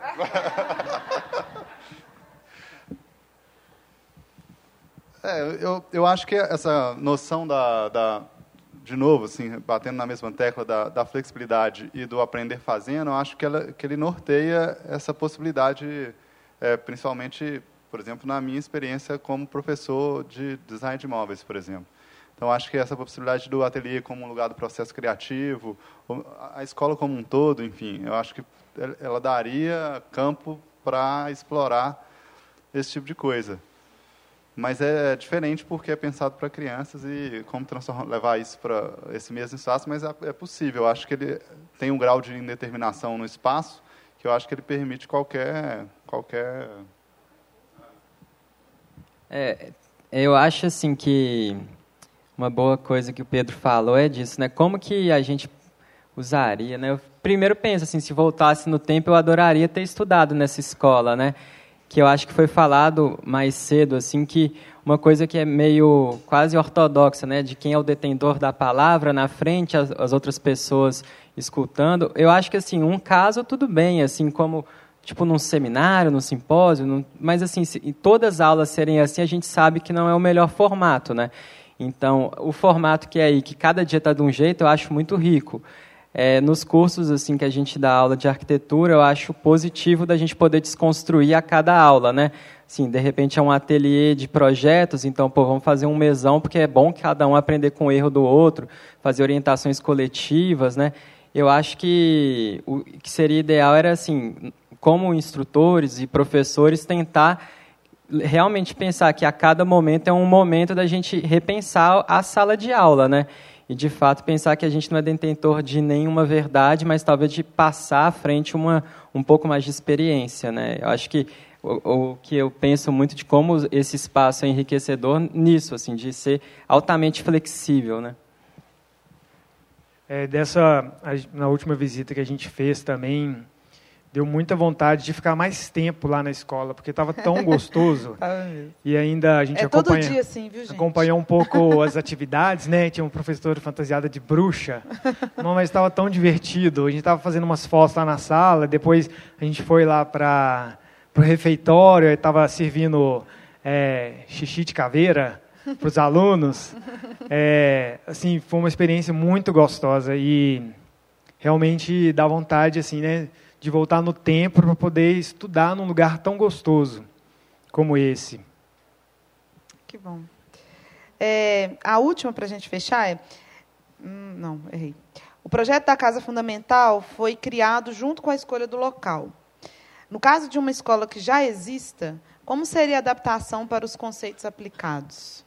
É, eu, eu acho que essa noção da, da, de novo, assim, batendo na mesma tecla da, da flexibilidade e do aprender fazendo, eu acho que, ela, que ele norteia essa possibilidade, é, principalmente por exemplo, na minha experiência como professor de design de móveis, por exemplo. Então, acho que essa possibilidade do ateliê como um lugar do processo criativo, a escola como um todo, enfim, eu acho que ela daria campo para explorar esse tipo de coisa. Mas é diferente porque é pensado para crianças e como levar isso para esse mesmo espaço, mas é, é possível. Eu acho que ele tem um grau de indeterminação no espaço que eu acho que ele permite qualquer qualquer é, eu acho assim que uma boa coisa que o Pedro falou é disso, né? Como que a gente usaria, né? Eu primeiro penso assim, se voltasse no tempo, eu adoraria ter estudado nessa escola, né? Que eu acho que foi falado mais cedo, assim, que uma coisa que é meio quase ortodoxa, né? De quem é o detentor da palavra na frente, as, as outras pessoas escutando. Eu acho que assim, um caso tudo bem, assim como tipo num seminário, num simpósio, num, mas assim, se todas as aulas serem assim, a gente sabe que não é o melhor formato, né? Então, o formato que é aí, que cada dia está de um jeito, eu acho muito rico. É, nos cursos assim que a gente dá aula de arquitetura, eu acho positivo da gente poder desconstruir a cada aula, né? Assim, de repente é um ateliê de projetos, então, pô, vamos fazer um mesão, porque é bom cada um aprender com o erro do outro, fazer orientações coletivas, né? Eu acho que o que seria ideal era assim, como instrutores e professores, tentar realmente pensar que a cada momento é um momento da gente repensar a sala de aula, né? E de fato pensar que a gente não é detentor de nenhuma verdade, mas talvez de passar à frente uma um pouco mais de experiência, né? Eu acho que o, o, que eu penso muito de como esse espaço é enriquecedor nisso, assim, de ser altamente flexível, né? É, dessa, na última visita que a gente fez também, deu muita vontade de ficar mais tempo lá na escola, porque estava tão gostoso. e ainda a gente é acompanha, todo dia assim, viu, gente? acompanhou um pouco as atividades, né? Tinha um professor fantasiado de bruxa, não, mas estava tão divertido. A gente estava fazendo umas fotos lá na sala, depois a gente foi lá para o refeitório, estava servindo é, xixi de caveira para os alunos. É, assim, foi uma experiência muito gostosa e realmente dá vontade, assim, né? De voltar no tempo para poder estudar num lugar tão gostoso como esse. Que bom. É, a última para a gente fechar é. Hum, não, errei. O projeto da Casa Fundamental foi criado junto com a escolha do local. No caso de uma escola que já exista, como seria a adaptação para os conceitos aplicados?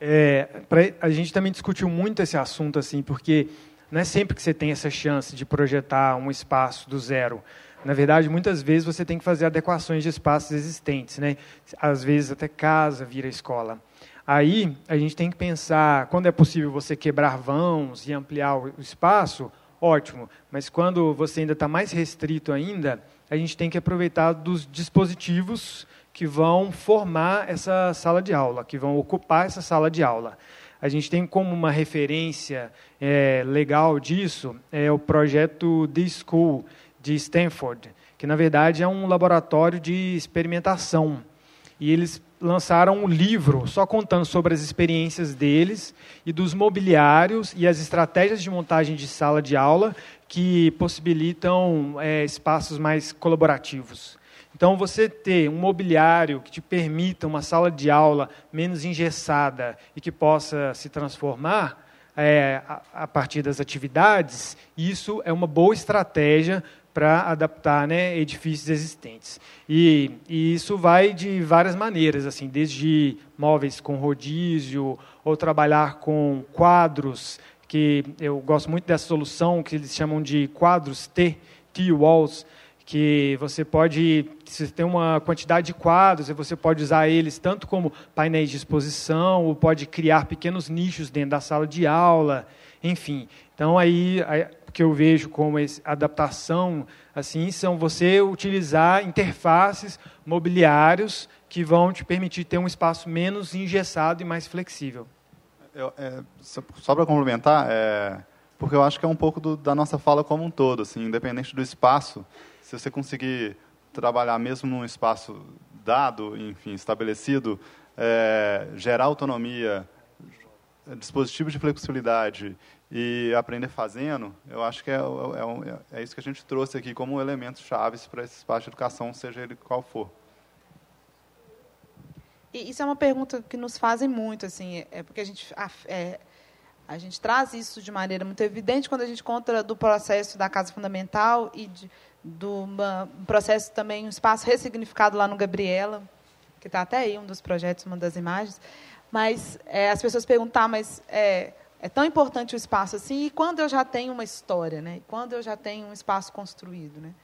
É, pra, a gente também discutiu muito esse assunto, assim, porque não é sempre que você tem essa chance de projetar um espaço do zero. Na verdade, muitas vezes você tem que fazer adequações de espaços existentes, né? Às vezes até casa vira escola. Aí a gente tem que pensar, quando é possível você quebrar vãos e ampliar o espaço, ótimo. Mas quando você ainda está mais restrito ainda, a gente tem que aproveitar dos dispositivos que vão formar essa sala de aula, que vão ocupar essa sala de aula. A gente tem como uma referência é, legal disso é o projeto The School de Stanford, que na verdade é um laboratório de experimentação. E eles lançaram um livro só contando sobre as experiências deles e dos mobiliários e as estratégias de montagem de sala de aula que possibilitam é, espaços mais colaborativos. Então, você ter um mobiliário que te permita uma sala de aula menos engessada e que possa se transformar é, a, partir das atividades, isso é uma boa estratégia para adaptar né, edifícios existentes. E, e, isso vai de várias maneiras, assim, desde móveis com rodízio, ou trabalhar com quadros, que eu gosto muito dessa solução que eles chamam de quadros T, T-walls, que você pode, se tem uma quantidade de quadros, você pode usar eles tanto como painéis de exposição, ou pode criar pequenos nichos dentro da sala de aula, enfim. Então aí que eu vejo como adaptação assim são você utilizar interfaces mobiliários que vão te permitir ter um espaço menos engessado e mais flexível. Eu, é, só para complementar, é, porque eu acho que é um pouco do, da nossa fala como um todo, assim, independente do espaço, se você conseguir trabalhar mesmo num espaço dado, enfim, estabelecido, é, gerar autonomia, dispositivos de flexibilidade e aprender fazendo, eu acho que é, é, é, isso que a gente trouxe aqui como elementos chaves para esse espaço de educação, seja ele qual for. E isso é uma pergunta que nos fazem muito, assim, é porque a gente é, a gente traz isso de maneira muito evidente quando a gente conta do processo da casa fundamental e de, do um processo também, um espaço ressignificado lá no Gabriela, que está até aí, um dos projetos, uma das imagens. Mas é, as pessoas perguntam, ah, mas é, é tão importante o espaço assim, e quando eu já tenho uma história, né? e quando eu já tenho um espaço construído? Né?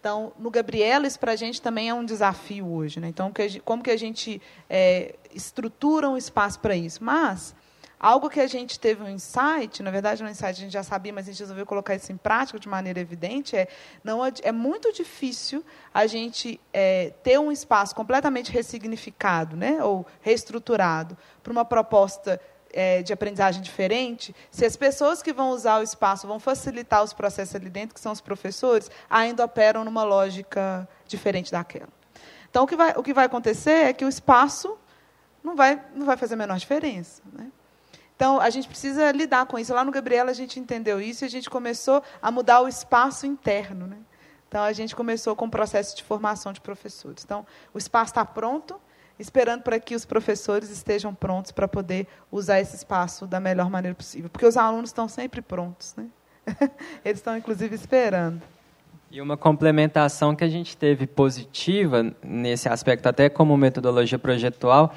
Então, no Gabriela, isso para a gente também é um desafio hoje. Né? Então, como que a gente é, estrutura um espaço para isso? Mas Algo que a gente teve um insight, na verdade, no insight a gente já sabia, mas a gente resolveu colocar isso em prática de maneira evidente, é, não, é muito difícil a gente é, ter um espaço completamente ressignificado né, ou reestruturado para uma proposta é, de aprendizagem diferente, se as pessoas que vão usar o espaço vão facilitar os processos ali dentro, que são os professores, ainda operam numa lógica diferente daquela. Então, o que vai, o que vai acontecer é que o espaço não vai, não vai fazer a menor diferença. Né? Então, a gente precisa lidar com isso. Lá no Gabriela, a gente entendeu isso e a gente começou a mudar o espaço interno. Né? Então, a gente começou com o processo de formação de professores. Então, o espaço está pronto, esperando para que os professores estejam prontos para poder usar esse espaço da melhor maneira possível. Porque os alunos estão sempre prontos. Né? Eles estão, inclusive, esperando. E uma complementação que a gente teve positiva nesse aspecto, até como metodologia projetual,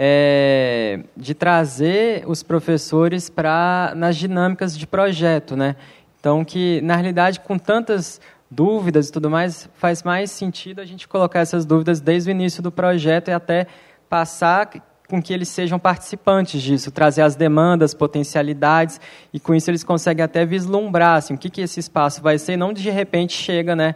é, de trazer os professores para nas dinâmicas de projeto, né? Então que na realidade com tantas dúvidas e tudo mais, faz mais sentido a gente colocar essas dúvidas desde o início do projeto e até passar com que eles sejam participantes disso, trazer as demandas, potencialidades, e com isso eles conseguem até vislumbrar assim, o que, que esse espaço vai ser, e não de repente chega né,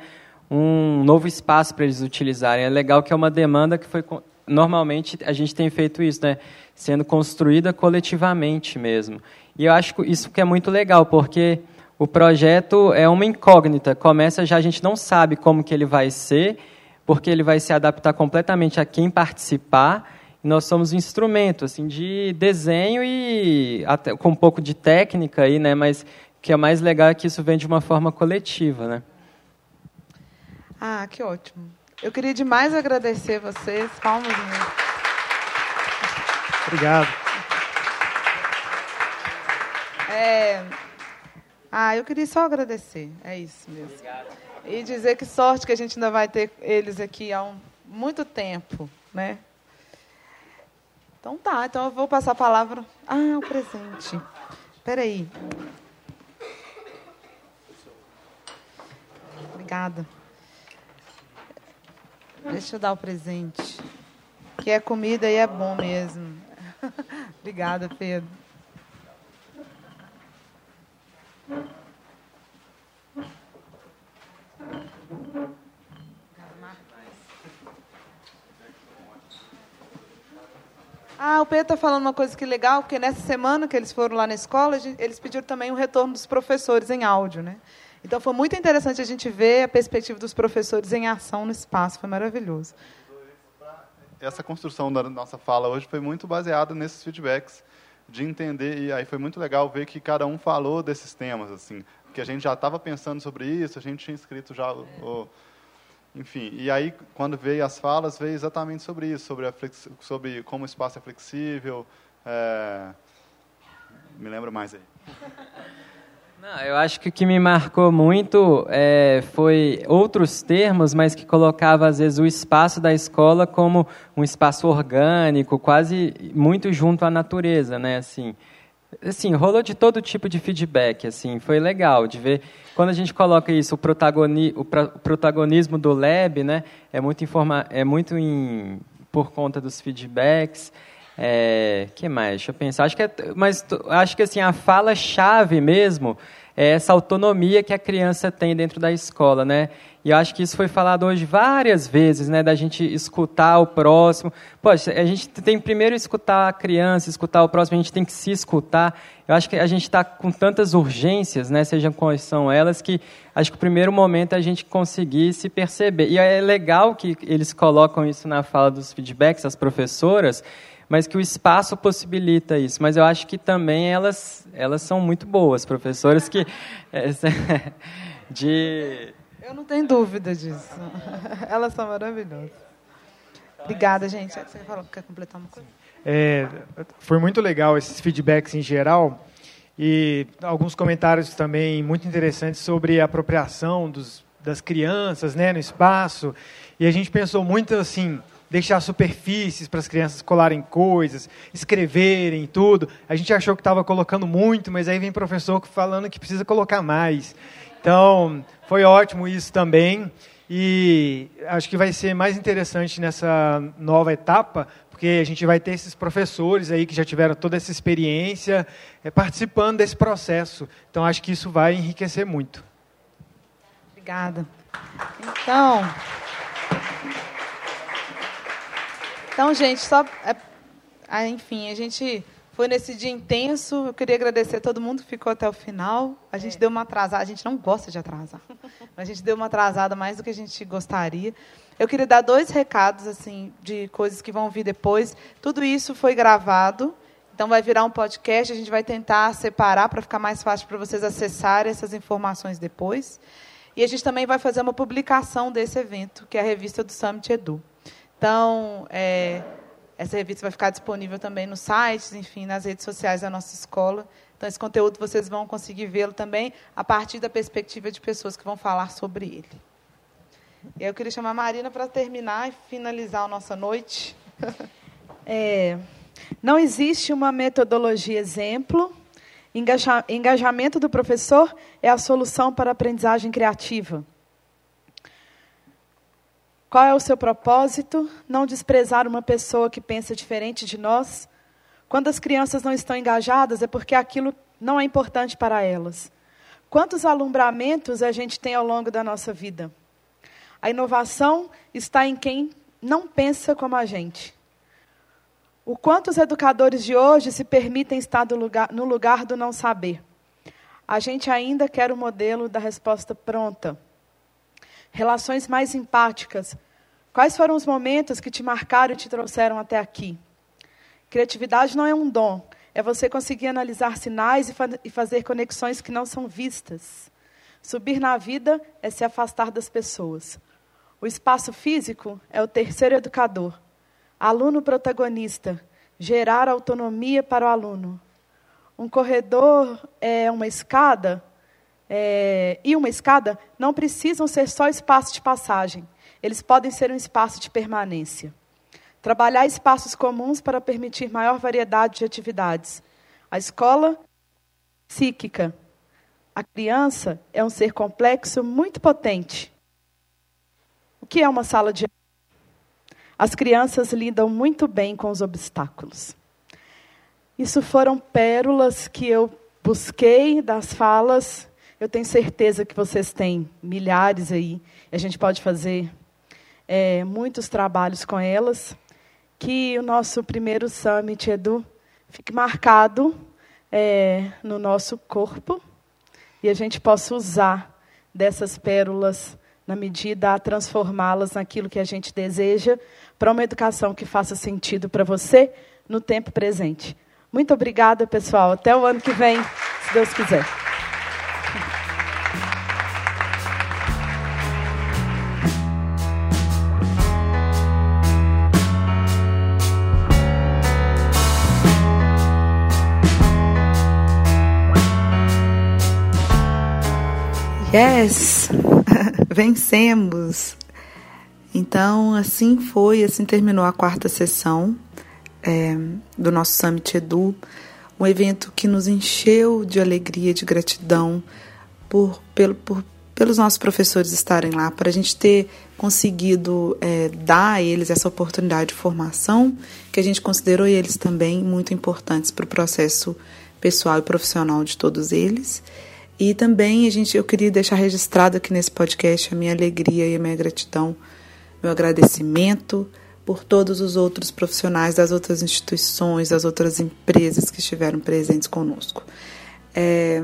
um novo espaço para eles utilizarem. É legal que é uma demanda que foi. Normalmente a gente tem feito isso, né, sendo construída coletivamente mesmo. E eu acho isso que é muito legal, porque o projeto é uma incógnita. Começa já, a gente não sabe como que ele vai ser, porque ele vai se adaptar completamente a quem participar. Nós somos um instrumento assim, de desenho e até, com um pouco de técnica, aí, né, mas o que é mais legal é que isso vem de uma forma coletiva. Né? Ah, que ótimo. Eu queria demais agradecer vocês. Palmas. Obrigado. É... Ah, eu queria só agradecer. É isso mesmo. Obrigado. E dizer que sorte que a gente ainda vai ter eles aqui há um, muito tempo, né? Então tá, então eu vou passar a palavra. Ah, o presente. Espera aí. Obrigada. Deixa eu dar o presente. Que é comida e é bom mesmo. Obrigada, Pedro. Ah, o Pedro está falando uma coisa que legal, porque nessa semana que eles foram lá na escola, eles pediram também um retorno dos professores em áudio, né? Então foi muito interessante a gente ver a perspectiva dos professores em ação no espaço, foi maravilhoso. Essa construção da nossa fala hoje foi muito baseada nesses feedbacks de entender e aí foi muito legal ver que cada um falou desses temas assim, que a gente já estava pensando sobre isso, a gente tinha escrito já o, o enfim, e aí quando veio as falas veio exatamente sobre isso, sobre a sobre como o espaço é flexível, é... me lembro mais aí. Não, eu acho que o que me marcou muito é, foi outros termos, mas que colocava às vezes o espaço da escola como um espaço orgânico, quase muito junto à natureza, né? Assim, assim, rolou de todo tipo de feedback, assim, foi legal de ver quando a gente coloca isso, o, protagoni, o, pra, o protagonismo do lab, né? É muito informa, é muito em, por conta dos feedbacks. É, que mais? Deixa eu pensar. Acho que é, mas acho que assim a fala chave mesmo é essa autonomia que a criança tem dentro da escola, né? E eu acho que isso foi falado hoje várias vezes, né? Da gente escutar o próximo. Poxa, a gente tem primeiro escutar a criança, escutar o próximo, a gente tem que se escutar. Eu acho que a gente está com tantas urgências, né? Sejam quais são elas, que acho que o primeiro momento é a gente conseguir se perceber. E é legal que eles colocam isso na fala dos feedbacks, as professoras, mas que o espaço possibilita isso. Mas eu acho que também elas, elas são muito boas, professoras que é, de eu não tenho dúvida disso. Elas são maravilhosas. Obrigada, gente. Você falou que quer completar uma coisa? É, foi muito legal esses feedbacks em geral e alguns comentários também muito interessantes sobre a apropriação dos, das crianças né, no espaço. E a gente pensou muito assim, deixar superfícies para as crianças colarem coisas, escreverem tudo. A gente achou que estava colocando muito, mas aí vem professor falando que precisa colocar mais. Então, foi ótimo isso também. E acho que vai ser mais interessante nessa nova etapa, porque a gente vai ter esses professores aí que já tiveram toda essa experiência é, participando desse processo. Então, acho que isso vai enriquecer muito. Obrigada. Então. Então, gente, só. É, ah, enfim, a gente foi nesse dia intenso. Eu queria agradecer a todo mundo que ficou até o final. A gente é. deu uma atrasada. A gente não gosta de atrasar. Mas a gente deu uma atrasada mais do que a gente gostaria. Eu queria dar dois recados assim de coisas que vão vir depois. Tudo isso foi gravado. Então vai virar um podcast. A gente vai tentar separar para ficar mais fácil para vocês acessarem essas informações depois. E a gente também vai fazer uma publicação desse evento, que é a revista do Summit Edu. Então, é, essa revista vai ficar disponível também nos sites, enfim, nas redes sociais da nossa escola. Então, esse conteúdo vocês vão conseguir vê-lo também a partir da perspectiva de pessoas que vão falar sobre ele. Eu queria chamar a Marina para terminar e finalizar a nossa noite. É, não existe uma metodologia exemplo. Engaja, engajamento do professor é a solução para a aprendizagem criativa. Qual é o seu propósito? Não desprezar uma pessoa que pensa diferente de nós? Quando as crianças não estão engajadas, é porque aquilo não é importante para elas. Quantos alumbramentos a gente tem ao longo da nossa vida? A inovação está em quem não pensa como a gente. O quanto os educadores de hoje se permitem estar lugar, no lugar do não saber. A gente ainda quer o modelo da resposta pronta. Relações mais empáticas. Quais foram os momentos que te marcaram e te trouxeram até aqui? Criatividade não é um dom, é você conseguir analisar sinais e, fa e fazer conexões que não são vistas. Subir na vida é se afastar das pessoas. O espaço físico é o terceiro educador. Aluno protagonista, gerar autonomia para o aluno. Um corredor é uma escada, é, e uma escada não precisam ser só espaço de passagem, eles podem ser um espaço de permanência. Trabalhar espaços comuns para permitir maior variedade de atividades. A escola psíquica. A criança é um ser complexo muito potente. O que é uma sala de As crianças lidam muito bem com os obstáculos. Isso foram pérolas que eu busquei das falas eu tenho certeza que vocês têm milhares aí. A gente pode fazer é, muitos trabalhos com elas. Que o nosso primeiro Summit Edu fique marcado é, no nosso corpo e a gente possa usar dessas pérolas na medida a transformá-las naquilo que a gente deseja para uma educação que faça sentido para você no tempo presente. Muito obrigada, pessoal. Até o ano que vem, se Deus quiser. Yes! Vencemos! Então, assim foi, assim terminou a quarta sessão é, do nosso Summit Edu, um evento que nos encheu de alegria, de gratidão por, pelo, por, pelos nossos professores estarem lá, para a gente ter conseguido é, dar a eles essa oportunidade de formação, que a gente considerou eles também muito importantes para o processo pessoal e profissional de todos eles. E também a gente, eu queria deixar registrado aqui nesse podcast a minha alegria e a minha gratidão, meu agradecimento por todos os outros profissionais das outras instituições, das outras empresas que estiveram presentes conosco. É,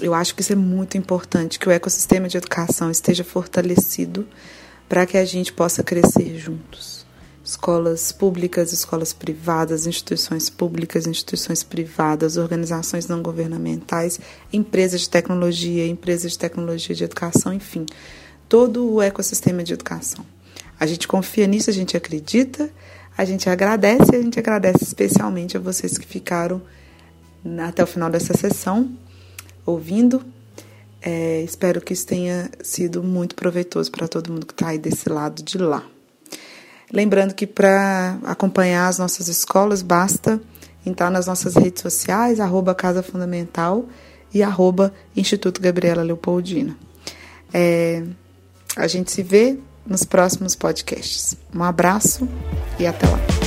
eu acho que isso é muito importante, que o ecossistema de educação esteja fortalecido para que a gente possa crescer juntos escolas públicas, escolas privadas, instituições públicas, instituições privadas, organizações não governamentais, empresas de tecnologia, empresas de tecnologia de educação, enfim, todo o ecossistema de educação. A gente confia nisso, a gente acredita, a gente agradece, a gente agradece especialmente a vocês que ficaram até o final dessa sessão ouvindo. É, espero que isso tenha sido muito proveitoso para todo mundo que está aí desse lado de lá. Lembrando que para acompanhar as nossas escolas, basta entrar nas nossas redes sociais, arroba Casa Fundamental e arroba Instituto Gabriela Leopoldina. É, a gente se vê nos próximos podcasts. Um abraço e até lá.